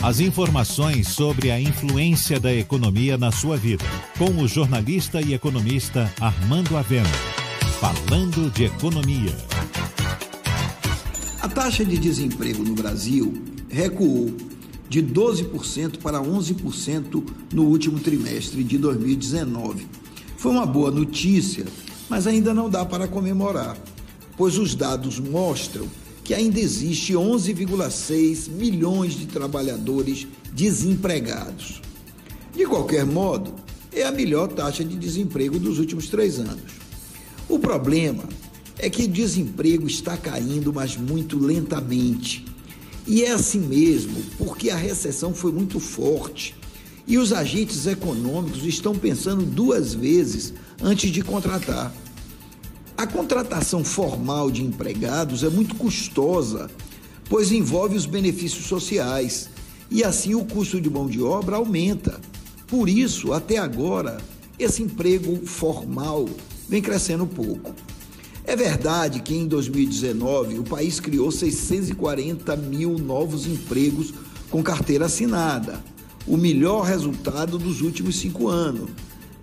As informações sobre a influência da economia na sua vida. Com o jornalista e economista Armando Avena. Falando de economia. A taxa de desemprego no Brasil recuou de 12% para 11% no último trimestre de 2019. Foi uma boa notícia, mas ainda não dá para comemorar, pois os dados mostram que ainda existe 11,6 milhões de trabalhadores desempregados. De qualquer modo, é a melhor taxa de desemprego dos últimos três anos. O problema é que o desemprego está caindo, mas muito lentamente. E é assim mesmo, porque a recessão foi muito forte e os agentes econômicos estão pensando duas vezes antes de contratar. A contratação formal de empregados é muito custosa, pois envolve os benefícios sociais e assim o custo de mão de obra aumenta. Por isso, até agora, esse emprego formal vem crescendo pouco. É verdade que em 2019 o país criou 640 mil novos empregos com carteira assinada, o melhor resultado dos últimos cinco anos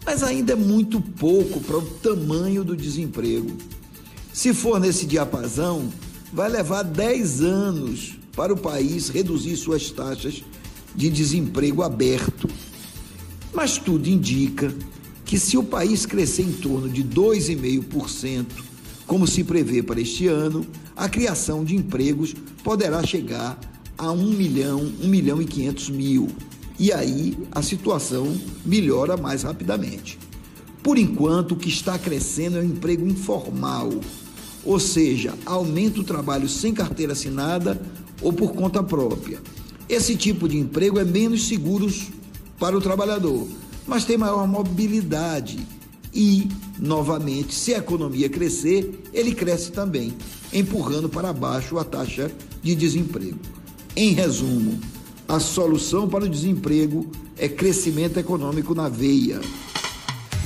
mas ainda é muito pouco para o tamanho do desemprego. Se for nesse diapasão, vai levar 10 anos para o país reduzir suas taxas de desemprego aberto. Mas tudo indica que se o país crescer em torno de 2,5%, como se prevê para este ano, a criação de empregos poderá chegar a 1 milhão, 1 milhão e 500 mil e aí a situação melhora mais rapidamente. Por enquanto, o que está crescendo é o emprego informal, ou seja, aumenta o trabalho sem carteira assinada ou por conta própria. Esse tipo de emprego é menos seguro para o trabalhador, mas tem maior mobilidade e, novamente, se a economia crescer, ele cresce também, empurrando para baixo a taxa de desemprego. Em resumo, a solução para o desemprego é crescimento econômico na veia.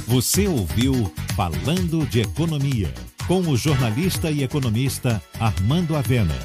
Você ouviu Falando de Economia, com o jornalista e economista Armando Avena.